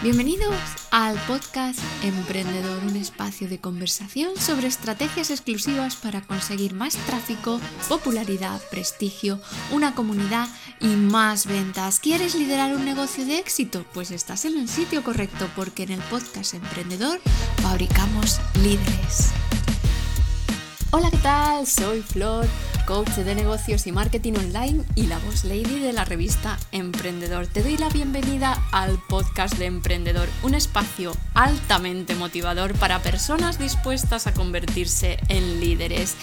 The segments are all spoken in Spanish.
Bienvenidos al podcast Emprendedor, un espacio de conversación sobre estrategias exclusivas para conseguir más tráfico, popularidad, prestigio, una comunidad y más ventas. ¿Quieres liderar un negocio de éxito? Pues estás en el sitio correcto porque en el podcast Emprendedor fabricamos líderes. Hola, ¿qué tal? Soy Flor coach de negocios y marketing online y la voz lady de la revista Emprendedor. Te doy la bienvenida al podcast de Emprendedor, un espacio altamente motivador para personas dispuestas a convertirse en líderes.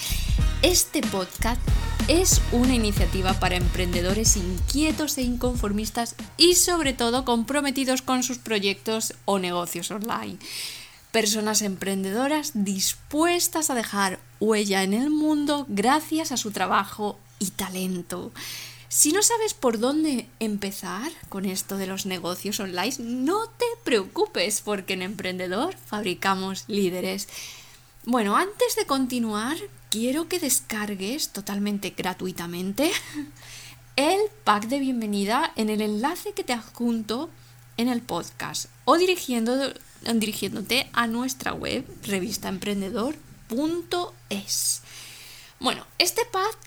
Este podcast es una iniciativa para emprendedores inquietos e inconformistas y sobre todo comprometidos con sus proyectos o negocios online personas emprendedoras dispuestas a dejar huella en el mundo gracias a su trabajo y talento. Si no sabes por dónde empezar con esto de los negocios online, no te preocupes porque en Emprendedor fabricamos líderes. Bueno, antes de continuar, quiero que descargues totalmente gratuitamente el pack de bienvenida en el enlace que te adjunto en el podcast o dirigiéndote a nuestra web revistaemprendedor.es. Bueno, este pack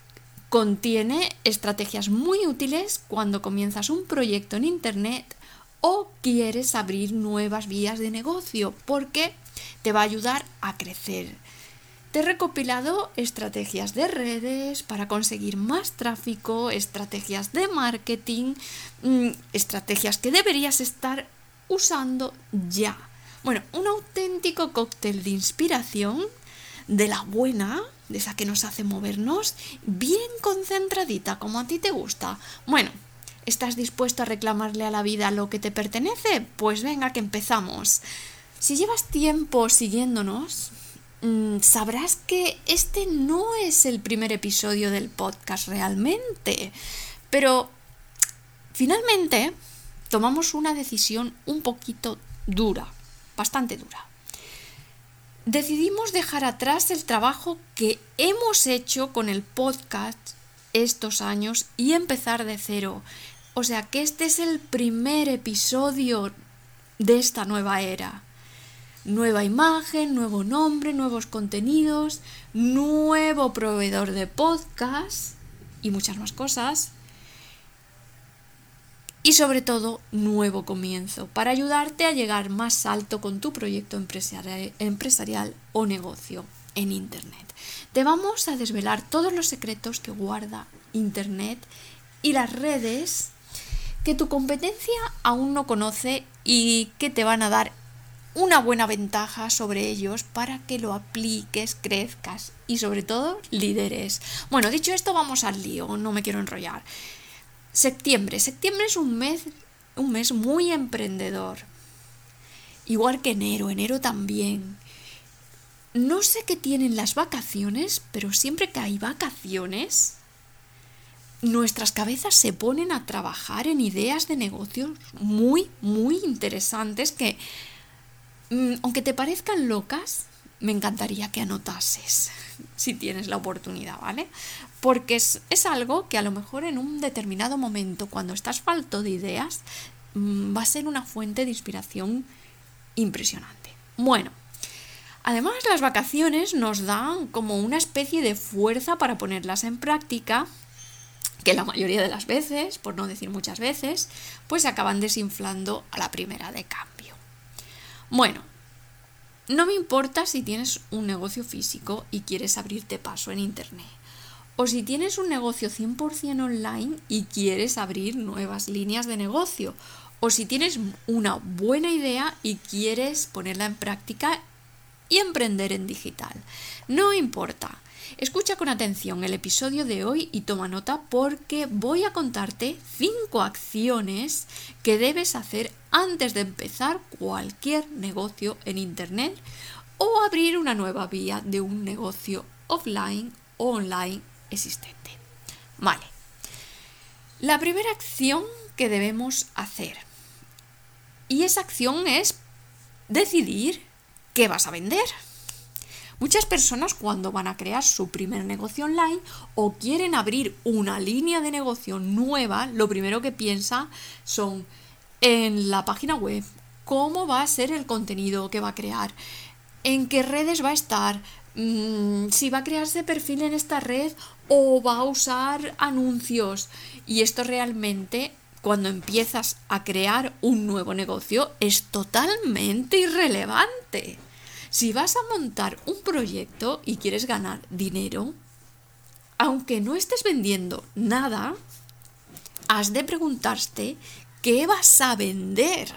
contiene estrategias muy útiles cuando comienzas un proyecto en Internet o quieres abrir nuevas vías de negocio porque te va a ayudar a crecer te he recopilado estrategias de redes para conseguir más tráfico, estrategias de marketing, mm, estrategias que deberías estar usando ya. Bueno, un auténtico cóctel de inspiración, de la buena, de esa que nos hace movernos, bien concentradita, como a ti te gusta. Bueno, ¿estás dispuesto a reclamarle a la vida lo que te pertenece? Pues venga, que empezamos. Si llevas tiempo siguiéndonos, Mm, sabrás que este no es el primer episodio del podcast realmente, pero finalmente tomamos una decisión un poquito dura, bastante dura. Decidimos dejar atrás el trabajo que hemos hecho con el podcast estos años y empezar de cero. O sea que este es el primer episodio de esta nueva era nueva imagen, nuevo nombre, nuevos contenidos, nuevo proveedor de podcast y muchas más cosas. Y sobre todo, nuevo comienzo para ayudarte a llegar más alto con tu proyecto empresarial, o negocio en Internet. Te vamos a desvelar todos los secretos que guarda Internet y las redes que tu competencia aún no conoce y que te van a dar una buena ventaja sobre ellos para que lo apliques, crezcas y sobre todo lideres. Bueno, dicho esto, vamos al lío, no me quiero enrollar. Septiembre. Septiembre es un mes, un mes muy emprendedor. Igual que enero, enero también. No sé qué tienen las vacaciones, pero siempre que hay vacaciones, nuestras cabezas se ponen a trabajar en ideas de negocios muy, muy interesantes que Mm, aunque te parezcan locas, me encantaría que anotases si tienes la oportunidad, ¿vale? Porque es, algo que a lo mejor en un determinado momento, cuando estás falto de ideas, mm, va a ser una fuente de inspiración impresionante. Bueno, además las vacaciones nos dan como una especie de fuerza para ponerlas en práctica que la mayoría de las veces, por no decir muchas veces, pues se acaban desinflando a la primera de cambio. Bueno, no me importa si tienes un negocio físico y quieres abrirte paso en Internet. O si tienes un negocio 100% online y quieres abrir nuevas líneas de negocio. O si tienes una buena idea y quieres ponerla en práctica y emprender en digital. No importa. Escucha con atención el episodio de hoy y toma nota porque voy a contarte 5 acciones que debes hacer antes de empezar cualquier negocio en Internet o abrir una nueva vía de un negocio offline o online existente. Vale. La primera acción que debemos hacer. Y esa acción es decidir qué vas a vender. Muchas personas cuando van a crear su primer negocio online o quieren abrir una línea de negocio nueva, lo primero que piensa son en la página web, cómo va a ser el contenido que va a crear, en qué redes va a estar, mm, si va a crearse perfil en esta red o va a usar anuncios. Y esto realmente, cuando empiezas a crear un nuevo negocio, es totalmente irrelevante. Si vas a montar un proyecto y quieres ganar dinero, aunque no estés vendiendo nada, has de preguntarte qué vas a vender.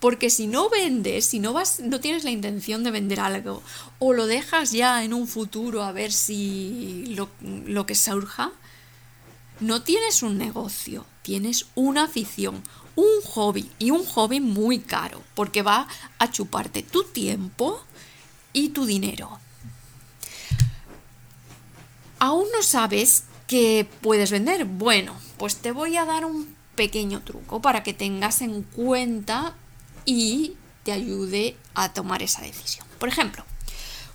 Porque si no vendes, si no vas, no tienes la intención de vender algo, o lo dejas ya en un futuro a ver si lo, lo que surja, no tienes un negocio, tienes una afición, un hobby y un hobby muy caro, porque va a chuparte tu tiempo y tu dinero. ¿Aún no sabes qué puedes vender? Bueno, pues te voy a dar un pequeño truco para que tengas en cuenta y te ayude a tomar esa decisión. Por ejemplo,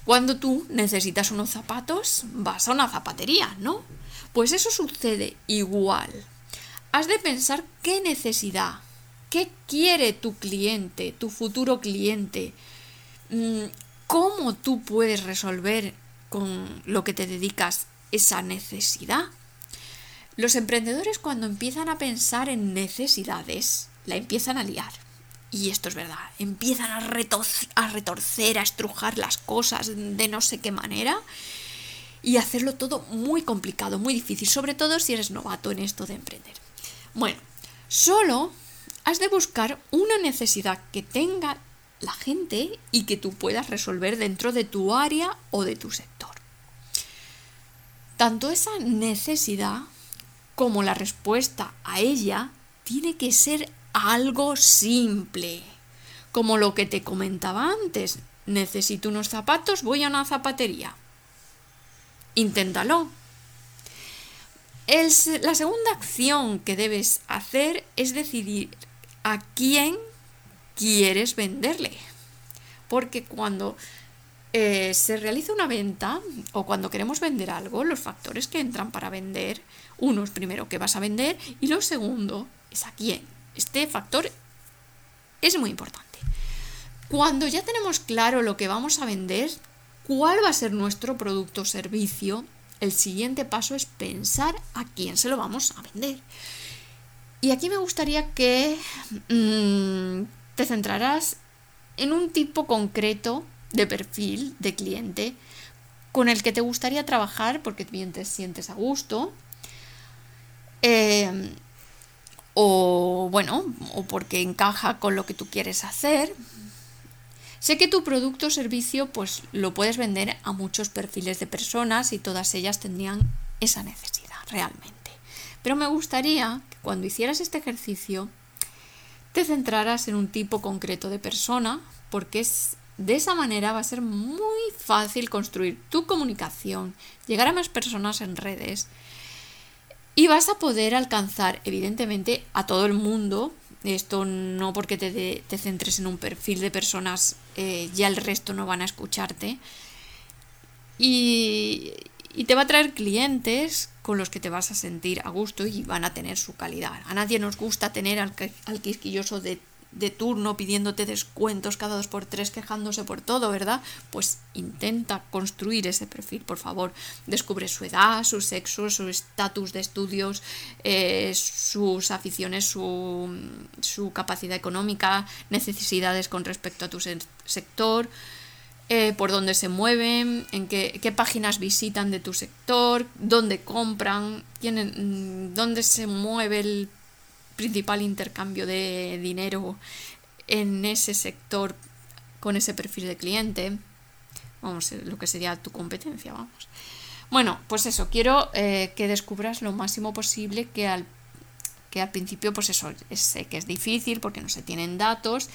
cuando tú necesitas unos zapatos, vas a una zapatería, ¿no? Pues eso sucede igual. Has de pensar qué necesidad, qué quiere tu cliente, tu futuro cliente, mm, cómo tú puedes resolver con lo que te dedicas esa necesidad. Los emprendedores cuando empiezan a pensar en necesidades, la empiezan a liar. Y esto es verdad, empiezan a, a retorcer, a estrujar las cosas de no sé qué manera y hacerlo todo muy complicado, muy difícil, sobre todo si eres novato en esto de emprender. Bueno, solo has de buscar una necesidad que tenga la gente y que tú puedas resolver dentro de tu área o de tu sector. Tanto esa necesidad como la respuesta a ella tiene que ser algo simple, como lo que te comentaba antes. Necesito unos zapatos, voy a una zapatería. Inténtalo. La segunda acción que debes hacer es decidir a quién quieres venderle. Porque cuando eh, se realiza una venta o cuando queremos vender algo, los factores que entran para vender, uno es primero que vas a vender y lo segundo es a quién. Este factor es muy importante. Cuando ya tenemos claro lo que vamos a vender, cuál va a ser nuestro producto o servicio, el siguiente paso es pensar a quién se lo vamos a vender. Y aquí me gustaría que mm, te centrarás en un tipo concreto de perfil de cliente con el que te gustaría trabajar porque bien te sientes a gusto. Em, o bueno, o porque encaja con lo que tú quieres hacer. Sé que tu producto o servicio pues lo puedes vender a muchos perfiles de personas y todas ellas tendrían esa necesidad realmente. Pero me gustaría que cuando hicieras este ejercicio te centraras en un tipo concreto de persona, porque es, de esa manera va a ser muy fácil construir tu comunicación, llegar a más personas en redes y vas a poder alcanzar, evidentemente, a todo el mundo. Esto no porque te, te centres en un perfil de personas, eh, ya el resto no van a escucharte. Y, y te va a traer clientes con los que te vas a sentir a gusto y van a tener su calidad. A nadie nos gusta tener al, al quisquilloso de, de, turno pidiéndote descuentos cada dos por tres, quejándose por todo, ¿verdad? Pues intenta construir ese perfil, por favor. Descubre su edad, su sexo, su estatus de estudios, eh, sus aficiones, su, su capacidad económica, necesidades con respecto a tu sector eh, por dónde se mueven, en qué, páginas visitan de tu sector, dónde compran, tienen, mm, dónde se mueve el principal intercambio de dinero en ese sector con ese perfil de cliente. Vamos, eh, lo que sería tu competencia, vamos. Bueno, pues eso, quiero eh, que descubras lo máximo posible que al, que al principio, pues eso, sé que es difícil porque no se tienen datos,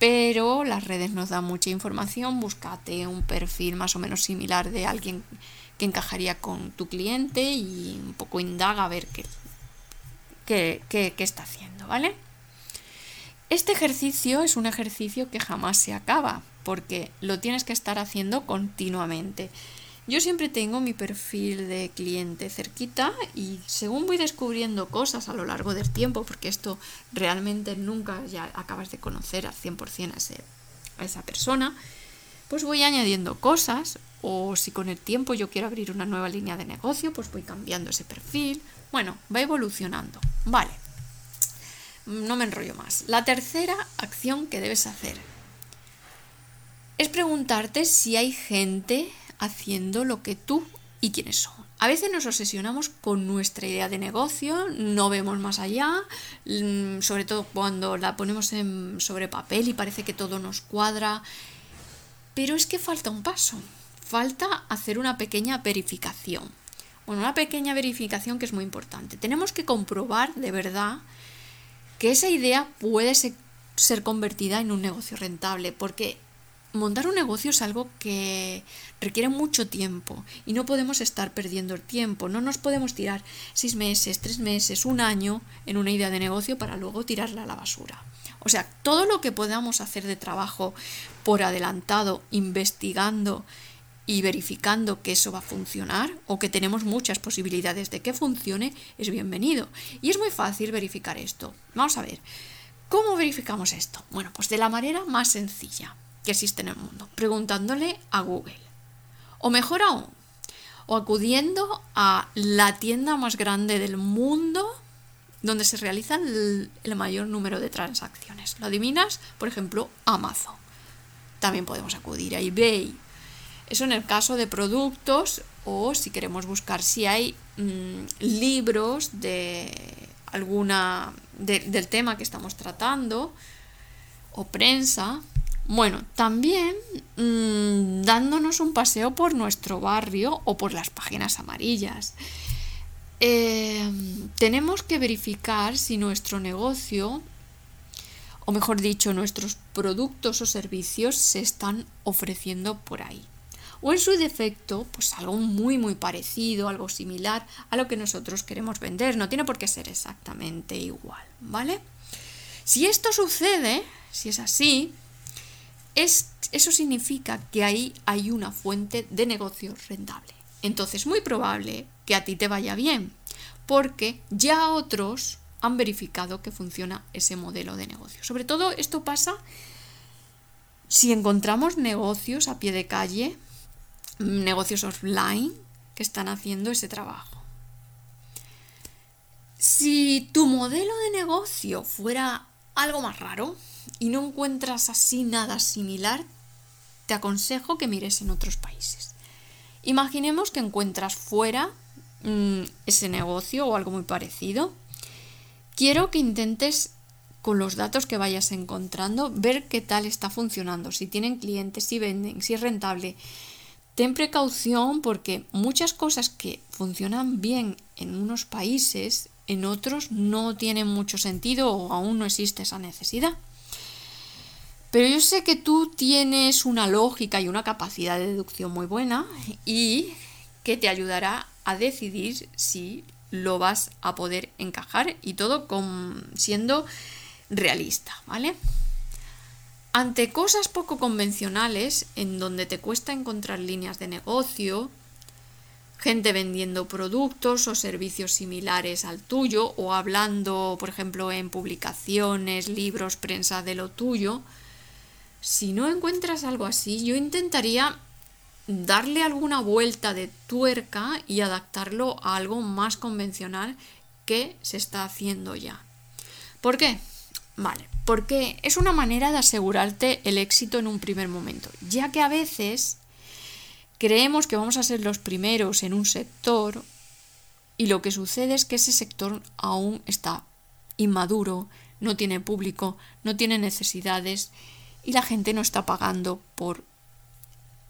pero las redes nos dan mucha información, búscate un perfil más o menos similar de alguien que encajaría con tu cliente y un poco indaga a ver qué, qué, está haciendo, ¿vale? Este ejercicio es un ejercicio que jamás se acaba, porque lo tienes que estar haciendo continuamente. Yo siempre tengo mi perfil de cliente cerquita y según voy descubriendo cosas a lo largo del tiempo, porque esto realmente nunca ya acabas de conocer al 100% a, ese, a esa persona, pues voy añadiendo cosas o si con el tiempo yo quiero abrir una nueva línea de negocio, pues voy cambiando ese perfil. Bueno, va evolucionando. Vale. No me enrollo más. La tercera acción que debes hacer es preguntarte si hay gente haciendo lo que tú y quiénes son. A veces nos obsesionamos con nuestra idea de negocio, no vemos más allá, mm, sobre todo cuando la ponemos en, sobre papel y parece que todo nos cuadra, pero es que falta un paso, falta hacer una pequeña verificación. Bueno, una pequeña verificación que es muy importante. Tenemos que comprobar de verdad que esa idea puede ser convertida en un negocio rentable, porque montar un negocio es algo que requiere mucho tiempo y no podemos estar perdiendo el tiempo. No nos podemos tirar seis meses, tres meses, un año en una idea de negocio para luego tirarla a la basura. O sea, todo lo que podamos hacer de trabajo por adelantado, investigando y verificando que eso va a funcionar o que tenemos muchas posibilidades de que funcione, es bienvenido. Y es muy fácil verificar esto. Vamos a ver, ¿cómo verificamos esto? Bueno, pues de la manera más sencilla que existe en el mundo, preguntándole a Google. O mejor aún, o acudiendo a la tienda más grande del mundo donde se realizan el, mayor número de transacciones. ¿Lo adivinas? Por ejemplo, Amazon. También podemos acudir a eBay. Eso en el caso de productos o si queremos buscar si hay mm, libros de alguna del tema que estamos tratando o prensa bueno, también mm, dándonos un paseo por nuestro barrio o por las páginas amarillas. Eh, tenemos que verificar si nuestro negocio, o mejor dicho, nuestros productos o servicios se están ofreciendo por ahí. O en su defecto, pues algo muy muy parecido, algo similar a lo que nosotros queremos vender. No tiene por qué ser exactamente igual, ¿vale? Si esto sucede, si es así, eso significa que ahí hay una fuente de negocio rentable. Entonces, muy probable que a ti te vaya bien, porque ya otros han verificado que funciona ese modelo de negocio. Sobre todo esto pasa si encontramos negocios a pie de calle, negocios offline que están haciendo ese trabajo. Si tu modelo de negocio fuera algo más raro, y no encuentras así nada similar, te aconsejo que mires en otros países. Imaginemos que encuentras fuera mm, ese negocio o algo muy parecido. Quiero que intentes con los datos que vayas encontrando ver qué tal está funcionando, si tienen clientes, si venden, si es rentable. Ten precaución porque muchas cosas que funcionan bien en unos países, en otros no tienen mucho sentido o aún no existe esa necesidad. Pero yo sé que tú tienes una lógica y una capacidad de deducción muy buena y que te ayudará a decidir si lo vas a poder encajar y todo con, siendo realista, ¿vale? Ante cosas poco convencionales, en donde te cuesta encontrar líneas de negocio, gente vendiendo productos o servicios similares al tuyo, o hablando, por ejemplo, en publicaciones, libros, prensa de lo tuyo, si no encuentras algo así, yo intentaría darle alguna vuelta de tuerca y adaptarlo a algo más convencional que se está haciendo ya. ¿Por qué? Vale, porque es una manera de asegurarte el éxito en un primer momento, ya que a veces creemos que vamos a ser los primeros en un sector y lo que sucede es que ese sector aún está inmaduro, no tiene público, no tiene necesidades y la gente no está pagando por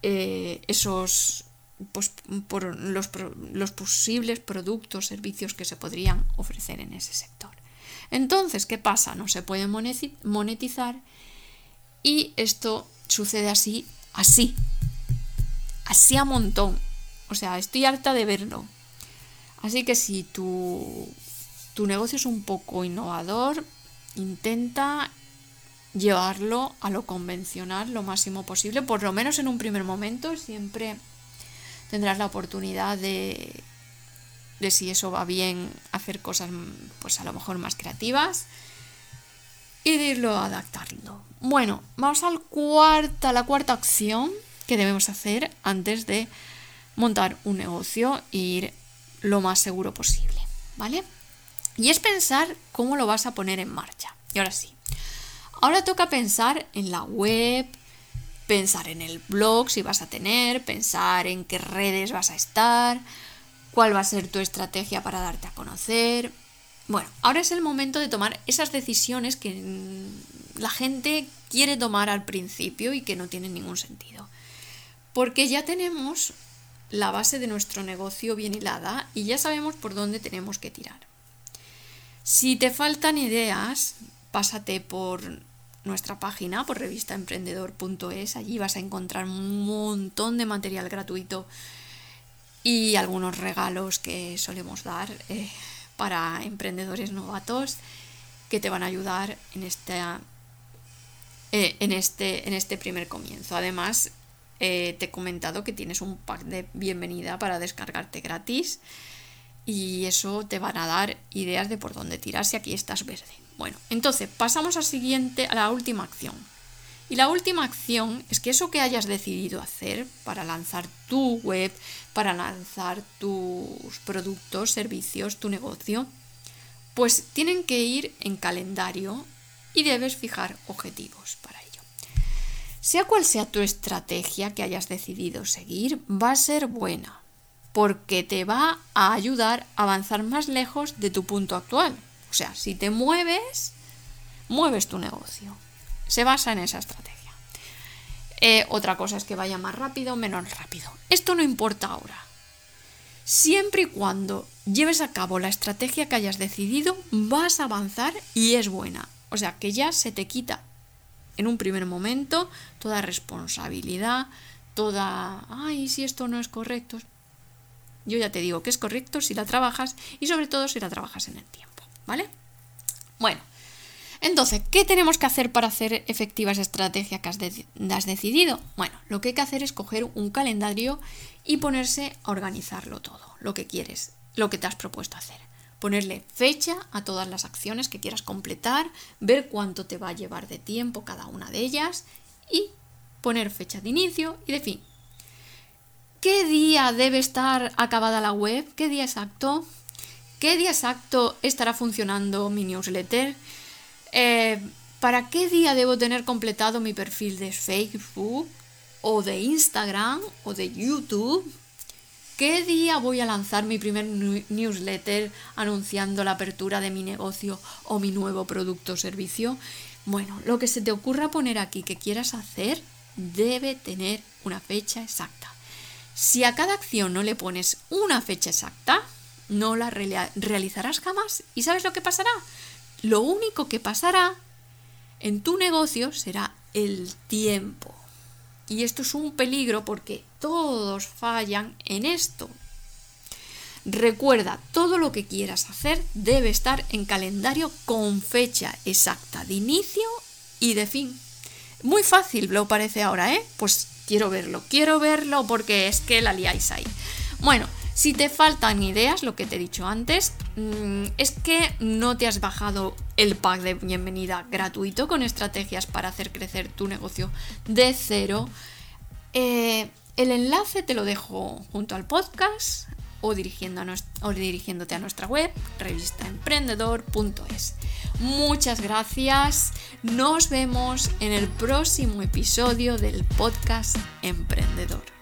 eh, esos pues, por los, los posibles productos, servicios que se podrían ofrecer en ese sector. Entonces, ¿qué pasa? No se puede monetizar y esto sucede así, así, así a montón. O sea, estoy harta de verlo. Así que si tu, tu negocio es un poco innovador, intenta llevarlo a lo convencional lo máximo posible, por lo menos en un primer momento, siempre tendrás la oportunidad de, de si eso va bien, hacer cosas pues a lo mejor más creativas y de irlo adaptando. Bueno, vamos al cuarta, la cuarta acción que debemos hacer antes de montar un negocio e ir lo más seguro posible, ¿vale? Y es pensar cómo lo vas a poner en marcha. Y ahora sí. Ahora toca pensar en la web, pensar en el blog si vas a tener, pensar en qué redes vas a estar, cuál va a ser tu estrategia para darte a conocer. Bueno, ahora es el momento de tomar esas decisiones que la gente quiere tomar al principio y que no tienen ningún sentido. Porque ya tenemos la base de nuestro negocio bien hilada y ya sabemos por dónde tenemos que tirar. Si te faltan ideas, pásate por nuestra página, por revistaemprendedor.es. Allí vas a encontrar un montón de material gratuito y algunos regalos que solemos dar eh, para emprendedores novatos que te van a ayudar en, esta, eh, en, este, en este primer comienzo. Además, eh, te he comentado que tienes un pack de bienvenida para descargarte gratis y eso te van a dar ideas de por dónde tirar si aquí estás verde. Bueno, entonces pasamos a, siguiente, a la última acción. Y la última acción es que eso que hayas decidido hacer para lanzar tu web, para lanzar tus productos, servicios, tu negocio, pues tienen que ir en calendario y debes fijar objetivos para ello. Sea cual sea tu estrategia que hayas decidido seguir, va a ser buena porque te va a ayudar a avanzar más lejos de tu punto actual. O sea, si te mueves, mueves tu negocio. Se basa en esa estrategia. Eh, otra cosa es que vaya más rápido o menos rápido. Esto no importa ahora. Siempre y cuando lleves a cabo la estrategia que hayas decidido, vas a avanzar y es buena. O sea, que ya se te quita en un primer momento toda responsabilidad, toda, ay, si esto no es correcto. Yo ya te digo que es correcto si la trabajas y sobre todo si la trabajas en el tiempo, ¿vale? Bueno, entonces, ¿qué tenemos que hacer para hacer efectiva esa estrategia que has, has, decidido? Bueno, lo que hay que hacer es coger un calendario y ponerse a organizarlo todo, lo que quieres, lo que te has propuesto hacer. Ponerle fecha a todas las acciones que quieras completar, ver cuánto te va a llevar de tiempo cada una de ellas y poner fecha de inicio y de fin. ¿Qué día debe estar acabada la web? ¿Qué día exacto? ¿Qué día exacto estará funcionando mi newsletter? Eh, ¿Para qué día debo tener completado mi perfil de Facebook o de Instagram o de YouTube? ¿Qué día voy a lanzar mi primer newsletter anunciando la apertura de mi negocio o mi nuevo producto o servicio? Bueno, lo que se te ocurra poner aquí que quieras hacer debe tener una fecha exacta. Si a cada acción no le pones una fecha exacta, no la realizarás jamás. ¿Y sabes lo que pasará? Lo único que pasará en tu negocio será el tiempo. Y esto es un peligro porque todos fallan en esto. Recuerda, todo lo que quieras hacer debe estar en calendario con fecha exacta de inicio y de fin. Muy fácil lo parece ahora, ¿eh? Pues quiero verlo, quiero verlo porque es que la liáis ahí. Bueno, si te faltan ideas, lo que te he dicho antes, mm, es que no te has bajado el pack de bienvenida gratuito con estrategias para hacer crecer tu negocio de cero. Eh, el enlace te lo dejo junto al podcast o, o dirigiéndote a nuestra web, revistaemprendedor.es. Muchas gracias. Nos vemos en el próximo episodio del podcast Emprendedor.